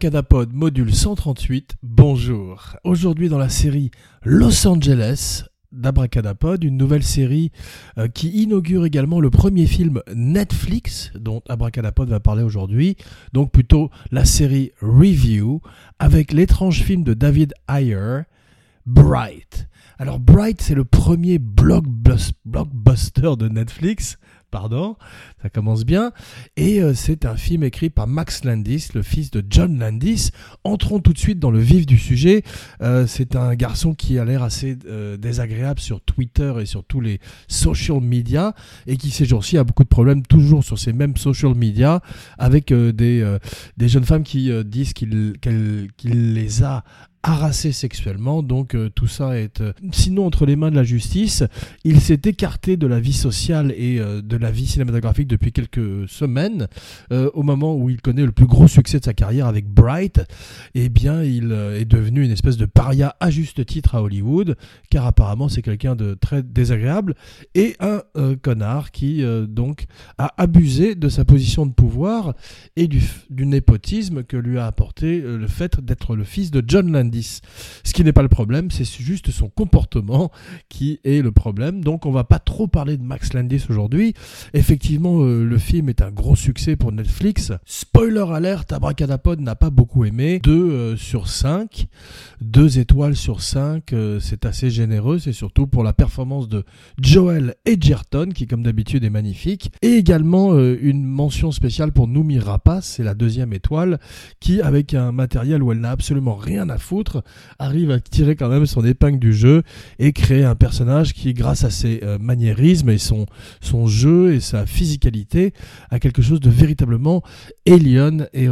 Abracadapod module 138, bonjour. Aujourd'hui dans la série Los Angeles d'Abracadapod, une nouvelle série euh, qui inaugure également le premier film Netflix dont Abracadapod va parler aujourd'hui, donc plutôt la série Review avec l'étrange film de David Ayer, Bright. Alors Bright c'est le premier blockbuster de Netflix pardon, ça commence bien. Et euh, c'est un film écrit par Max Landis, le fils de John Landis. Entrons tout de suite dans le vif du sujet. Euh, c'est un garçon qui a l'air assez euh, désagréable sur Twitter et sur tous les social media et qui ces jours-ci a beaucoup de problèmes toujours sur ces mêmes social media avec des, des jeunes femmes qui disent qu'il qu'il les a harassé sexuellement. Donc euh, tout ça est euh, sinon entre les mains de la justice. Il s'est écarté de la vie sociale et euh, de la vie cinématographique depuis quelques semaines. au moment où il connaît le plus gros succès de sa carrière avec Bright, eh bien il est devenu une espèce de paria à juste titre à Hollywood, car apparemment c'est quelqu'un de très désagréable et un connard qui donc a abusé de sa position de pouvoir et du, du népotisme que lui a apporté le fait d'être le fils de John Ce qui n'est pas le problème, c'est juste son comportement qui est le problème. Donc on va pas trop parler de Max Landis aujourd'hui. Effectivement, euh, le film est un gros succès pour Netflix. Spoiler alert, Abracadapod n'a pas beaucoup aimé. 2 euh, sur 5. 2 étoiles sur 5, euh, c'est assez généreux. C'est surtout pour la performance de Joel Edgerton, qui comme d'habitude est magnifique. Et également une mention spéciale pour Noumi Rapace, c'est la deuxième étoile, qui avec un matériel où elle n'a absolument rien à foutre, arrive à tirer quand même son épingle du jeu et créer un personnage qui, grâce à ses euh, maniérismes et son, jeu et sa physicalité, a quelque chose de véritablement alien et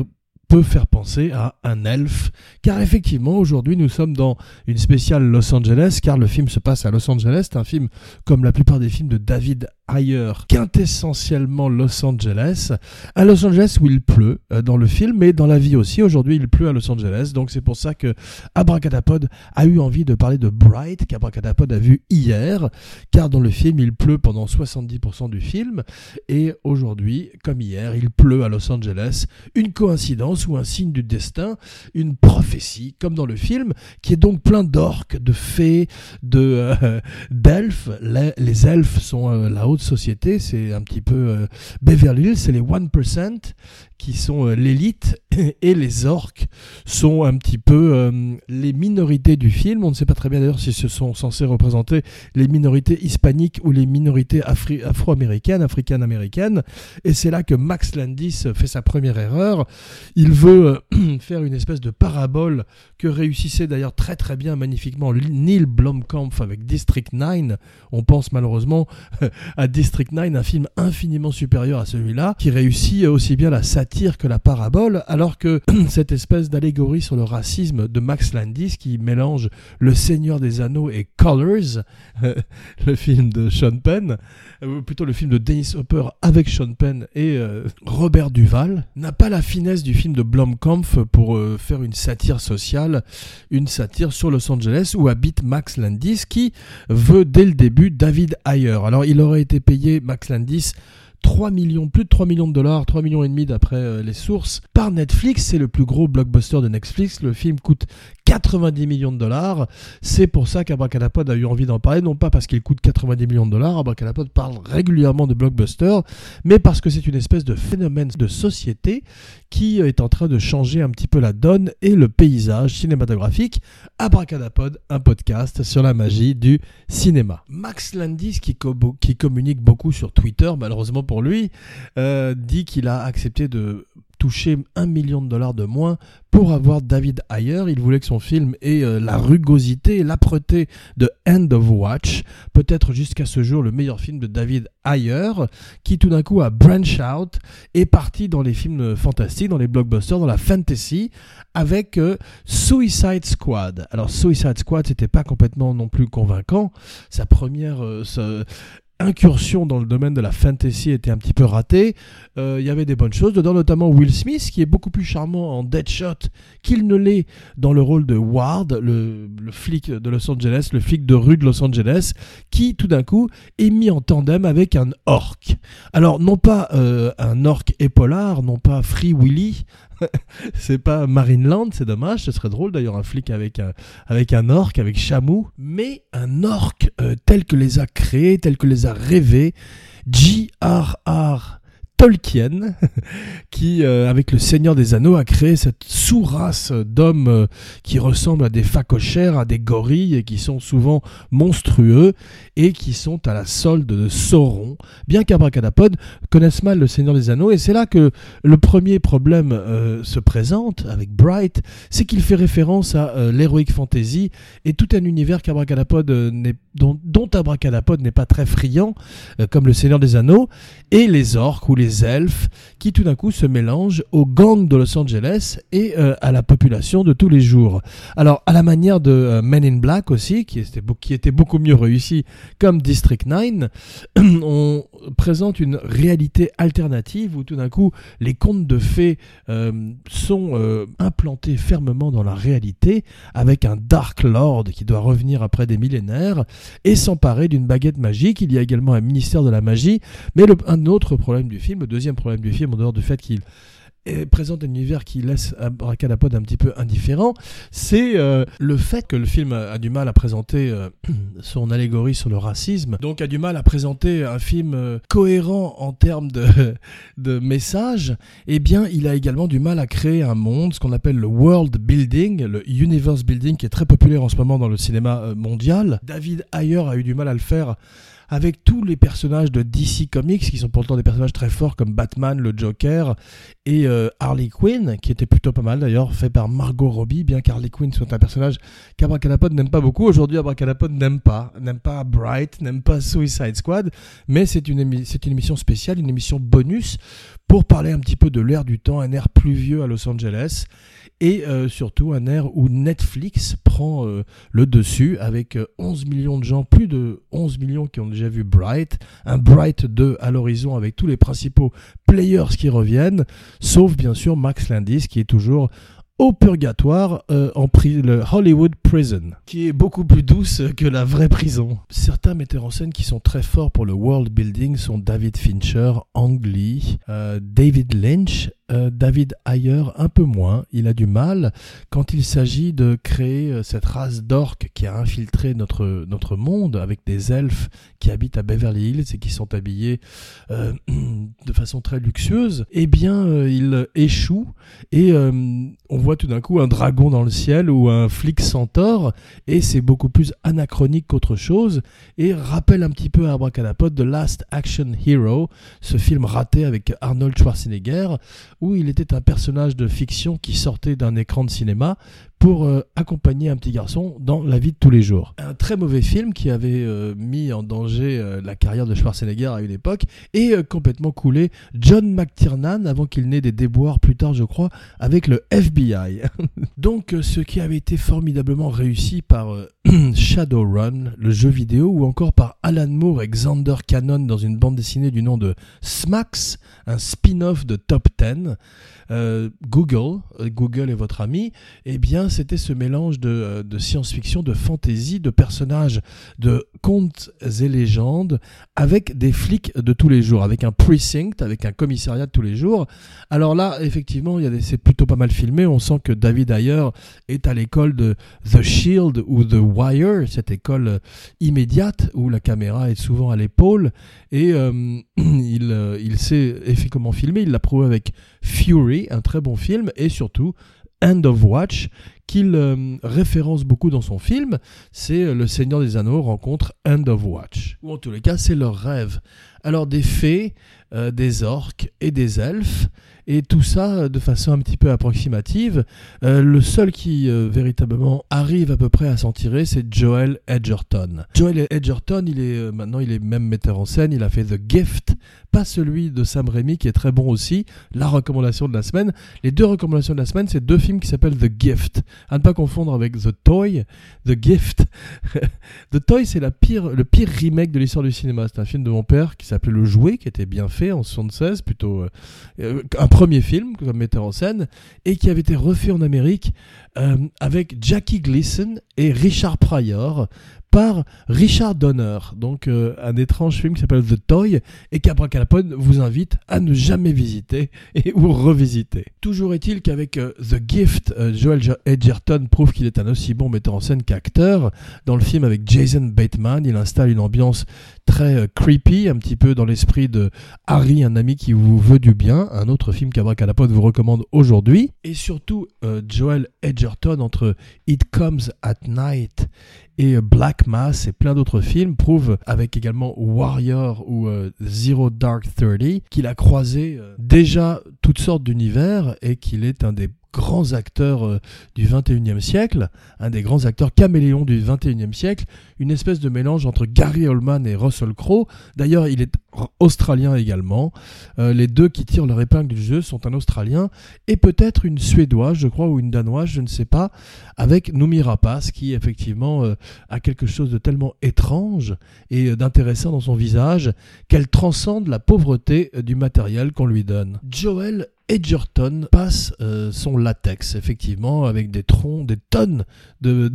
peut faire penser à un elfe, car effectivement aujourd'hui nous sommes dans une spéciale Los Angeles, car le film se passe à Los Angeles, c'est un film comme la plupart des films de David ailleurs, quintessentiellement Los Angeles. À Los Angeles où il pleut euh, dans le film, mais dans la vie aussi. Aujourd'hui, il pleut à Los Angeles. Donc c'est pour ça que Abracadapod a eu envie de parler de Bright, qu'Abracadapod a vu hier, car dans le film, il pleut pendant 70% du film. Et aujourd'hui, comme hier, il pleut à Los Angeles. Une coïncidence ou un signe du destin, une prophétie, comme dans le film, qui est donc plein d'orques, de fées, de euh, d'elfes. Les, elfes sont euh, là-haut société, c'est un petit peu euh, Beverly Hills, c'est les 1% qui sont euh, l'élite et les orques sont un petit peu euh, les minorités du film. On ne sait pas très bien d'ailleurs si ce sont censés représenter les minorités hispaniques ou les minorités afro-américaines, africaines-américaines. Et c'est là que Max Landis fait sa première erreur. Il veut faire une espèce de parabole que réussissait d'ailleurs très très bien, magnifiquement Neil Blomkamp avec District 9. On pense malheureusement à District 9, un film infiniment supérieur à celui-là, qui réussit aussi bien la satire que la parabole, alors que cette espèce d'allégorie sur le racisme de Max Landis qui mélange Le Seigneur des Anneaux et Colors, le film de Sean Penn, ou plutôt le film de Dennis Hopper avec Sean Penn et euh, Robert Duval, n'a pas la finesse du film de Blomkamp pour euh, faire une satire sociale, une satire sur Los Angeles où habite Max Landis qui veut dès le début David Ayer. Alors il aurait été payé Max Landis 3 millions, plus de 3 millions de dollars, 3 millions et demi d'après euh, les sources, par Netflix. C'est le plus gros blockbuster de Netflix. Le film coûte 90 millions de dollars. C'est pour ça qu'Abracadapod a eu envie d'en parler, non pas parce qu'il coûte 90 millions de dollars, Abracadapod parle régulièrement de blockbuster, mais parce que c'est une espèce de phénomène de société qui est en train de changer un petit peu la donne et le paysage cinématographique. Abracadapod, un podcast sur la magie du cinéma. Max Landis, qui, communique beaucoup sur Twitter, malheureusement pour lui, euh, dit qu'il a accepté de toucher un million de dollars de moins pour avoir David Ayer. Il voulait que son film ait euh, la rugosité et l'âpreté de End of Watch, peut-être jusqu'à ce jour le meilleur film de David Ayer, qui tout d'un coup a branch out et parti dans les films fantastiques, dans les blockbusters, dans la fantasy, avec euh, Suicide Squad. Alors Suicide Squad, c'était pas complètement non plus convaincant. Sa première, euh, incursion dans le domaine de la fantasy était un petit peu ratée. Euh, il y avait des bonnes choses dedans, notamment Will Smith, qui est beaucoup plus charmant en Deadshot qu'il ne l'est dans le rôle de Ward, le, flic de Los Angeles, le flic de rue de Los Angeles, qui tout d'un coup est mis en tandem avec un orc. Alors non pas euh, un orc épaulard, non pas Free Willy, c'est pas Marineland, c'est dommage. Ce serait drôle d'ailleurs un flic avec un, avec un orc, avec chameau. Mais un orc euh, tel que les a créés, tel que les a rêvés, J.R.R. Tolkien, qui, euh, avec le Seigneur des Anneaux, a créé cette sous-race d'hommes euh, qui ressemblent à des phacochères, à des gorilles, et qui sont souvent monstrueux, et qui sont à la solde de Sauron, bien qu'Abracadapod connaisse mal le Seigneur des Anneaux, et c'est là que le premier problème euh, se présente avec Bright, c'est qu'il fait référence à l'Heroic Fantasy, et tout un univers qu'Abracadapod dont, dont Abracadapod n'est pas très friand, comme le Seigneur des Anneaux, et les orques ou les elfes qui tout d'un coup se mélangent aux gangs de Los Angeles et euh, à la population de tous les jours. Alors à la manière de euh, Men in Black aussi, qui était, qui était beaucoup mieux réussi comme District 9, on présente une réalité alternative où tout d'un coup les contes de fées euh, sont implantés fermement dans la réalité avec un Dark Lord qui doit revenir après des millénaires et s'emparer d'une baguette magique. Il y a également un ministère de la magie, mais un autre problème du film le deuxième problème du film, en dehors du fait qu'il présente un univers qui laisse Abracadapod un petit peu indifférent, c'est euh, le fait que le film a, du mal à présenter euh, son allégorie sur le racisme, donc a du mal à présenter un film euh, cohérent en termes de, de message, eh bien il a également du mal à créer un monde, ce qu'on appelle le world building, le universe building qui est très populaire en ce moment dans le cinéma mondial. David Ayer a eu du mal à le faire avec tous les personnages de DC Comics, qui sont pourtant des personnages très forts comme Batman, le Joker et euh, Harley Quinn, qui était plutôt pas mal d'ailleurs, fait par Margot Robbie, bien qu'Harley Quinn soit un personnage qu'Abracadapod n'aime pas beaucoup. Aujourd'hui, Abracadapod n'aime pas, n'aime pas Bright, n'aime pas Suicide Squad, mais c'est une, c'est une émission spéciale, une émission bonus pour parler un petit peu de l'ère du temps, un air pluvieux à Los Angeles et euh, surtout un air où Netflix prend euh, le dessus avec 11 euh, millions de gens, plus de 11 millions qui ont déjà vu Bright, un Bright 2 à l'horizon avec tous les principaux players qui reviennent, sauf bien sûr Max Landis qui est toujours au purgatoire en le Hollywood Prison, qui est beaucoup plus douce que la vraie prison. Certains metteurs en scène qui sont très forts pour le world building sont David Fincher, Ang Lee, David Lynch euh, David Ayer un peu moins. Il a du mal quand il s'agit de créer euh, cette race d'orques qui a infiltré notre, monde avec des elfes qui habitent à Beverly Hills et qui sont habillés euh, de façon très luxueuse. Eh bien, il échoue et on voit tout d'un coup un dragon dans le ciel ou un flic centaure et c'est beaucoup plus anachronique qu'autre chose et rappelle un petit peu à Abracadapod The Last Action Hero, ce film raté avec Arnold Schwarzenegger où il était un personnage de fiction qui sortait d'un écran de cinéma pour euh, accompagner un petit garçon dans la vie de tous les jours. Un très mauvais film qui avait euh, mis en danger euh, la carrière de Schwarzenegger à une époque et complètement coulé John McTiernan avant qu'il n'ait des déboires plus tard je crois avec le FBI. Donc ce qui avait été formidablement réussi par Shadowrun, le jeu vidéo, ou encore par Alan Moore et Xander Cannon dans une bande dessinée du nom de Smax, un spin-off de Top Ten. Euh, Google, Google est votre ami, eh bien c'était ce mélange de, euh, science-fiction, de fantasy, de personnages, de contes et légendes, avec des flics de tous les jours, avec un precinct, avec un commissariat de tous les jours. Alors là, effectivement, c'est plutôt pas mal filmé. On sent que David Ayer est à l'école de The Shield ou The Wire, cette école immédiate où la caméra est souvent à l'épaule et il, il sait comment filmer. Il l'a prouvé avec Fury, un très bon film, et surtout End of Watch, qu'il euh, référence beaucoup dans son film, c'est euh, Le Seigneur des Anneaux rencontre End of Watch. Ou en tous les cas, c'est leur rêve. Alors des fées, euh, des orques et des elfes, et tout ça de façon un petit peu approximative. le seul qui véritablement arrive à peu près à s'en tirer, c'est Joel Edgerton. Joel Edgerton, il est maintenant il est même metteur en scène, il a fait The Gift, pas celui de Sam Raimi qui est très bon aussi, la recommandation de la semaine. Les deux recommandations de la semaine, c'est deux films qui s'appellent The Gift. À ne pas confondre avec The Toy, The Gift. The Toy, c'est la pire, le pire remake de l'histoire du cinéma. C'est un film de mon père qui s'appelait Le Jouet, qui était bien fait en 76, plutôt euh, un premier film comme metteur en scène, et qui avait été refait en Amérique euh, avec Jackie Gleason et Richard Pryor par Richard Donner, donc euh, un étrange film qui s'appelle The Toy et qu'Abracadapod vous invite à ne jamais visiter et ou revisiter. Toujours est-il qu'avec euh, The Gift, euh, Joel Edgerton prouve qu'il est un aussi bon metteur en scène qu'acteur. Dans le film avec Jason Bateman, il installe une ambiance très creepy, un petit peu dans l'esprit de Harry, un ami qui vous veut du bien, un autre film qu'Abracadapod vous recommande aujourd'hui. Et surtout, Joel Edgerton entre It Comes at Night et Black Mass et plein d'autres films prouvent, avec également Warrior ou euh, Zero Dark Thirty, qu'il a croisé euh, déjà toutes sortes d'univers et qu'il est un des grands acteurs euh, du 21e siècle, un des grands acteurs caméléons du 21e siècle, une espèce de mélange entre Gary Oldman et Russell Crowe. D'ailleurs, il est australien également. Euh, les deux qui tirent leur épingle du jeu sont un australien et peut-être une suédoise, je crois, ou une danoise, je ne sais pas, avec Noomi Rapace qui effectivement euh, a quelque chose de tellement étrange et d'intéressant dans son visage qu'elle transcende la pauvreté du matériel qu'on lui donne. Joel Edgerton passe euh, son latex, effectivement, avec des troncs, des tonnes de,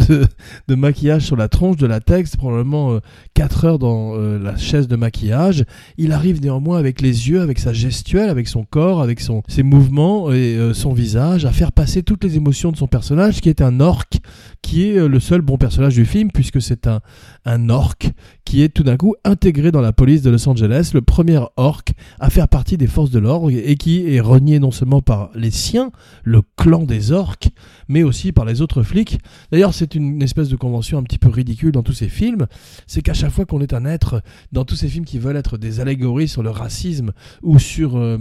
maquillage sur la tronche de latex, probablement 4 euh, heures dans euh, la chaise de maquillage. Il arrive néanmoins avec les yeux, avec sa gestuelle, avec son corps, avec son, ses mouvements et son visage, à faire passer toutes les émotions de son personnage, qui est un orc, qui est le seul bon personnage du film, puisque c'est un, un orc qui est tout d'un coup intégré dans la police de Los Angeles, le premier orc à faire partie des forces de l'ordre et qui est renié non seulement par les siens, le clan des orques, mais aussi par les autres flics. D'ailleurs, c'est une espèce de convention un petit peu ridicule dans tous ces films, c'est qu'à chaque fois qu'on est un être, dans tous ces films qui veulent être des allégories sur le racisme ou sur euh,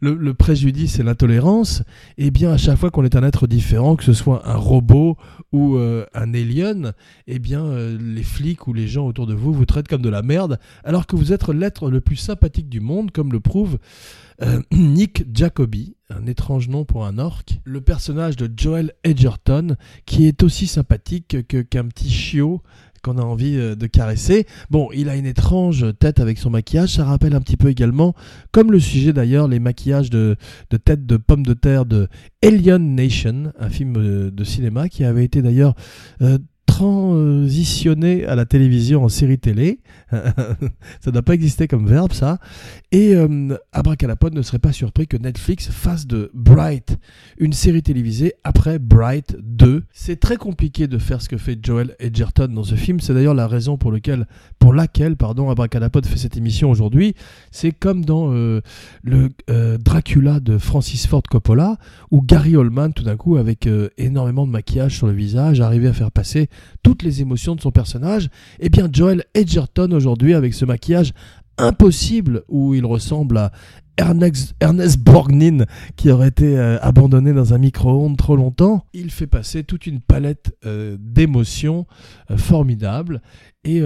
le, préjudice et l'intolérance, eh bien à chaque fois qu'on est un être différent, que ce soit un robot ou euh, un alien, eh bien euh, les flics ou les gens autour de vous vous traitent comme de la merde, alors que vous êtes l'être le plus sympathique du monde, comme le prouve euh, Nick Jacoby, un étrange nom pour un orc, le personnage de Joel Edgerton, qui est aussi sympathique qu'un petit chiot qu'on a envie euh, de caresser. Bon, il a une étrange tête avec son maquillage, ça rappelle un petit peu également, comme le sujet d'ailleurs, les maquillages de, de tête de pommes de terre de Alien Nation, un film euh, de cinéma qui avait été d'ailleurs transitionné à la télévision en série télé. ça n'a pas existé comme verbe, ça. Et euh, Abracadapod ne serait pas surpris que Netflix fasse de Bright une série télévisée après Bright 2. C'est très compliqué de faire ce que fait Joel Edgerton dans ce film. C'est d'ailleurs la raison pour, lequel, pour laquelle pardon, Abracadapod fait cette émission aujourd'hui. C'est comme dans euh, le euh, Dracula de Francis Ford Coppola, où Gary Oldman, tout d'un coup, avec euh, énormément de maquillage sur le visage, arrivait à faire passer toutes les émotions de son personnage, eh bien Joel Edgerton aujourd'hui avec ce maquillage impossible où il ressemble à Ernest, Ernest Borgnine qui aurait été euh, abandonné dans un micro-ondes trop longtemps, il fait passer toute une palette euh, d'émotions euh, formidables et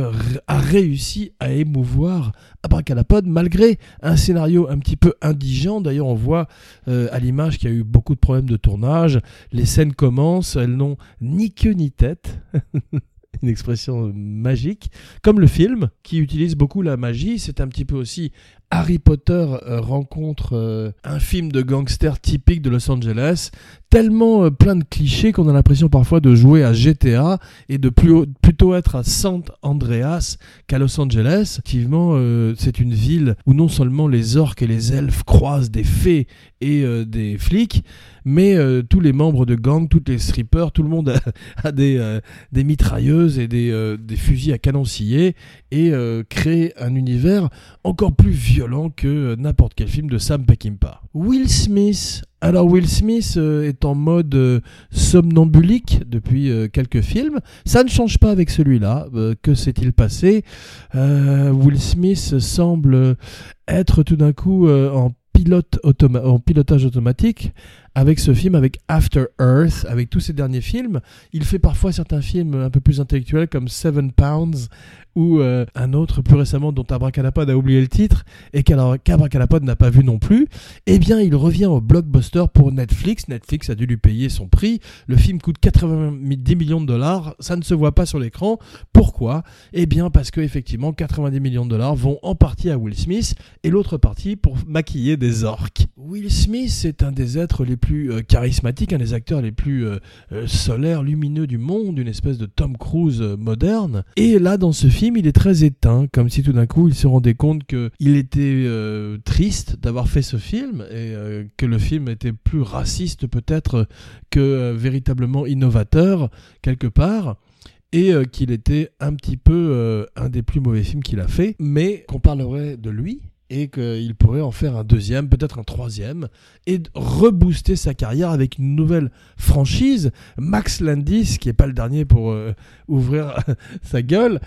a réussi à émouvoir Abracadapod malgré un scénario un petit peu indigent. D'ailleurs, on voit à l'image qu'il y a eu beaucoup de problèmes de tournage. Les scènes commencent, elles n'ont ni queue ni tête. une expression magique, comme le film qui utilise beaucoup la magie. C'est un petit peu aussi Harry Potter euh, rencontre euh, un film de gangster typique de Los Angeles, tellement euh, plein de clichés qu'on a l'impression parfois de jouer à GTA et de plutôt être à San Andreas qu'à Los Angeles. Effectivement, c'est une ville où non seulement les orques et les elfes croisent des fées et des flics, mais tous les membres de gang, tous les strippers, tout le monde a, des, mitrailleuses et des, des, fusils à canon scié et crée un univers encore plus violent que n'importe quel film de Sam Peckinpah. Will Smith. Alors Will Smith euh, est en mode euh, somnambulique depuis euh, quelques films. Ça ne change pas avec celui-là. que s'est-il passé? Will Smith semble être tout d'un coup en pilotage automatique avec ce film, avec After Earth, avec tous ses derniers films. Il fait parfois certains films un peu plus intellectuels comme Seven Pounds ou euh, un autre plus récemment dont Abracadapod a oublié le titre et qu'Abracadapod n'a pas vu non plus, eh bien il revient au blockbuster pour Netflix. Netflix a dû lui payer son prix. Le film coûte 90 millions de dollars, ça ne se voit pas sur l'écran. Pourquoi? Eh bien parce que effectivement 90 millions de dollars vont en partie à Will Smith et l'autre partie pour maquiller des orques. Will Smith est un des êtres les plus euh, un des acteurs les plus euh, solaires, lumineux du monde, une espèce de Tom Cruise moderne. Et là dans ce film il est très éteint, comme si tout d'un coup il se rendait compte qu'il était euh, triste d'avoir fait ce film et euh, que le film était plus raciste peut-être que euh, véritablement innovateur quelque part et qu'il était un petit peu un des plus mauvais films qu'il a fait, mais qu'on parlerait de lui et qu'il pourrait en faire un deuxième, peut-être un troisième, et rebooster sa carrière avec une nouvelle franchise. Max Landis, qui n'est pas le dernier pour ouvrir sa gueule,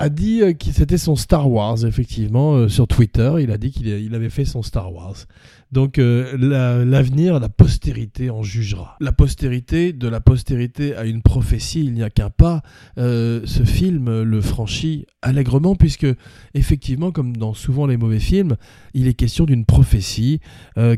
a dit euh, que c'était son Star Wars, effectivement, euh, sur Twitter. Il a dit qu'il avait fait son Star Wars. Donc euh, l'avenir, la, postérité en jugera. La postérité, de la postérité à une prophétie, il n'y a qu'un pas. Ce film le franchit allègrement puisque effectivement, comme dans souvent les mauvais films, il est question d'une prophétie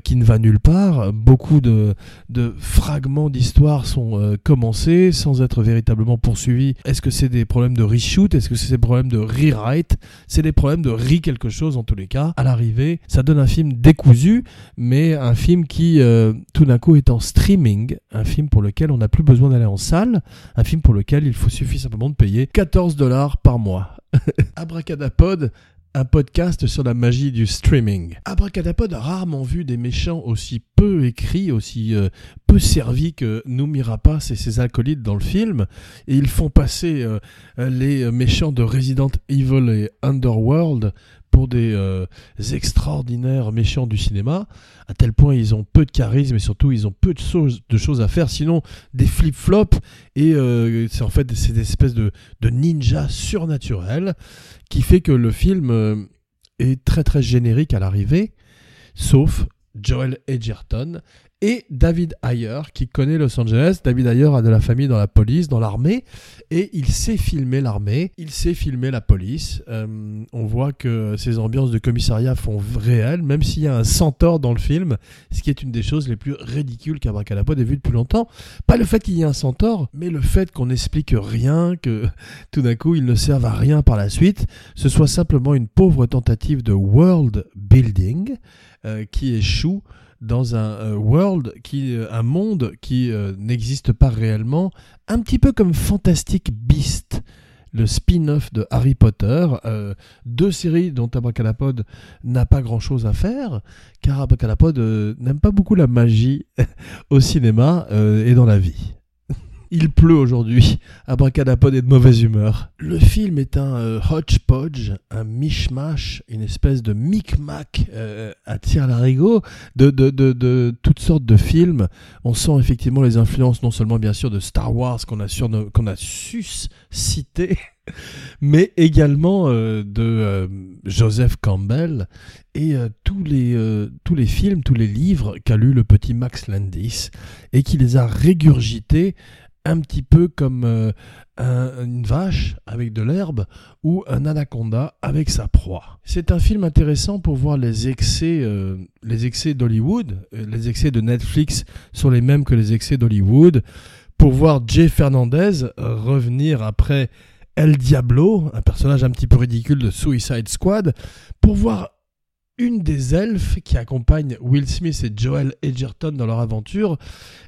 qui ne va nulle part. Beaucoup de, de fragments d'histoire sont commencés sans être véritablement poursuivis. Est-ce que c'est des problèmes de reshoot? Est-ce que c'est des problèmes de rewrite C'est des problèmes de re quelque chose en tous les cas. À l'arrivée, ça donne un film décousu mais un film qui euh, tout d'un coup est en streaming, un film pour lequel on n'a plus besoin d'aller en salle, un film pour lequel il faut suffit simplement de payer 14 dollars par mois. Abracadapod, un podcast sur la magie du streaming. Abracadapod a rarement vu des méchants aussi peu écrits, aussi euh, peu servis que Noumirapas et ses acolytes dans le film, et ils font passer euh, les méchants de Resident Evil et Underworld pour des euh, extraordinaires méchants du cinéma, à tel point ils ont peu de charisme et surtout ils ont peu de, choses à faire, sinon des flip-flops, et euh, c'est en fait c'est des espèces de, de ninjas qui fait que le film euh, est très très générique à l'arrivée, sauf Joel Edgerton et David Ayer qui connaît Los Angeles. David Ayer a de la famille dans la police, dans l'armée, et il sait filmer l'armée, il sait filmer la police. Euh, on voit que ces ambiances de commissariat font réel, même s'il y a un centaure dans le film, ce qui est une des choses les plus ridicules qu'Abracadapod ait vu depuis longtemps. Pas le fait qu'il y ait un centaure, mais le fait qu'on n'explique rien, que tout d'un coup il ne serve à rien par la suite, ce soit simplement une pauvre tentative de world building euh, qui échoue dans un euh, world qui, euh, un monde qui euh, n'existe pas réellement, un petit peu comme Fantastic Beast, le spin-off de Harry Potter, deux séries dont Abracadapod n'a pas grand-chose à faire, car Abracadapod n'aime pas beaucoup la magie au cinéma et dans la vie. Il pleut aujourd'hui. Abracadapod est de mauvaise humeur. Le film est un euh, hodgepodge, un mishmash, une espèce de micmac euh, à tir larigot de, de, de, toutes sortes de films. On sent effectivement les influences non seulement bien sûr de Star Wars qu'on a, suscité, mais également euh, de Joseph Campbell et tous, les, tous les films, tous les livres qu'a lu le petit Max Landis et qui les a régurgités un petit peu comme euh, une vache avec de l'herbe ou un anaconda avec sa proie. C'est un film intéressant pour voir les excès, euh, les excès d'Hollywood. Euh, les excès de Netflix sont les mêmes que les excès d'Hollywood. Pour voir Jay Fernandez revenir après El Diablo, un personnage un petit peu ridicule de Suicide Squad, pour voir une des elfes qui accompagne Will Smith et Joel Edgerton dans leur aventure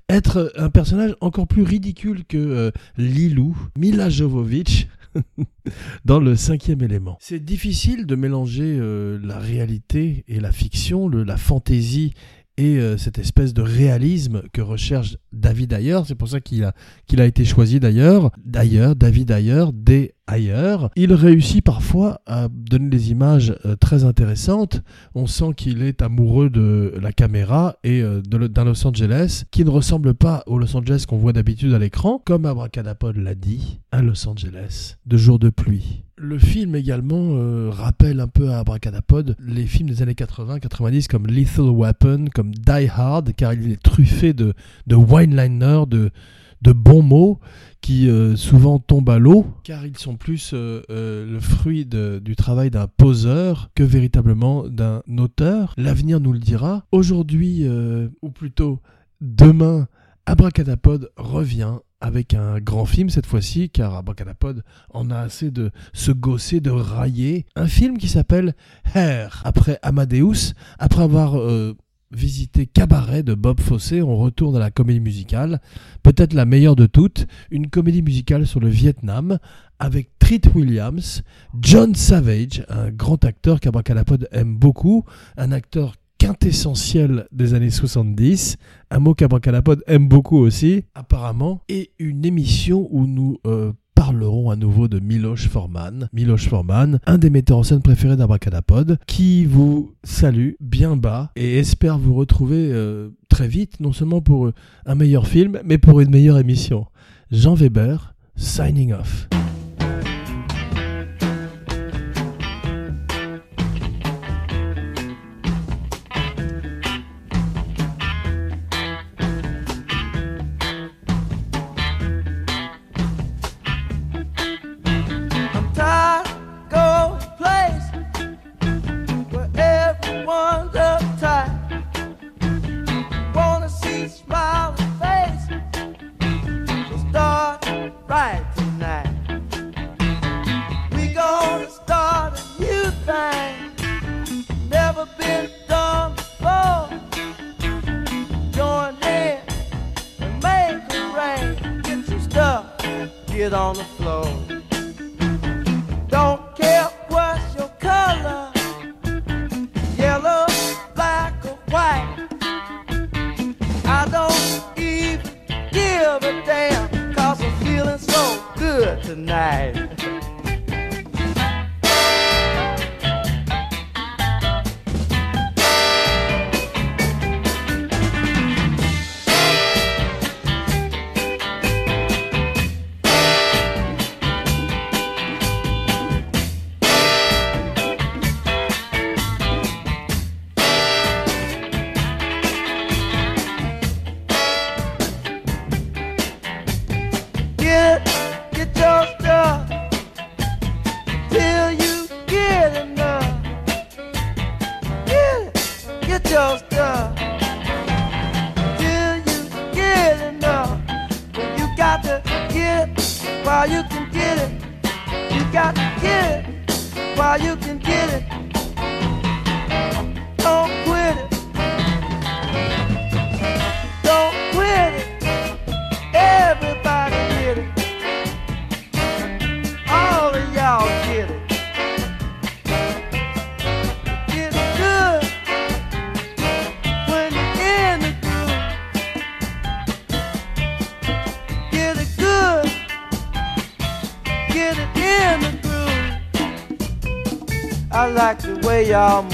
être un personnage encore plus ridicule que euh, Lilou, Mila Jovovich, dans le cinquième élément. C'est difficile de mélanger euh, la réalité et la fiction, la fantaisie et euh, cette espèce de réalisme que recherche David Ayer. C'est pour ça qu'il a, été choisi d'ailleurs. D'ailleurs, David Ayer, des ailleurs. Il réussit parfois à donner des images euh, très intéressantes. On sent qu'il est amoureux de la caméra et euh, d'un Los Angeles qui ne ressemble pas au Los Angeles qu'on voit d'habitude à l'écran, comme Abracadapod l'a dit, un Los Angeles de jour de pluie. Le film également euh, rappelle un peu à Abracadapod les films des années 80-90 comme Lethal Weapon, comme Die Hard, car il est truffé de, de wine-liner, de, de bons mots qui euh, souvent tombent à l'eau, car ils sont plus euh, le fruit du travail d'un poseur que véritablement d'un auteur. L'avenir nous le dira. Aujourd'hui, ou plutôt demain, Abracadapod revient avec un grand film cette fois-ci, car Abracadapod en a assez de se gausser, de railler. Un film qui s'appelle Hair. Après Amadeus, après avoir euh, visité Cabaret de Bob Fosse, on retourne à la comédie musicale, peut-être la meilleure de toutes, une comédie musicale sur le Vietnam, avec Treat Williams, John Savage, un grand acteur qu'Abracadapod aime beaucoup, un acteur quintessentiel des années 70, un mot qu'Abracadapod aime beaucoup aussi, apparemment, et une émission où nous euh, parlerons à nouveau de Miloš Forman. Miloš Forman, un des metteurs en scène préférés d'Abracadapod, qui vous salue bien bas et espère vous retrouver euh, très vite, non seulement pour euh, un meilleur film, mais pour une meilleure émission. Jean Weber, signing off. Good tonight. Got to get it while you can get it. Y'all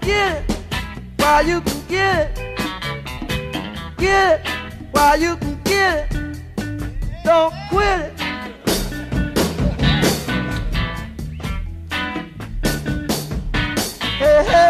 Get it while you can get it. Get it while you can get it. Don't quit it. Hey, hey,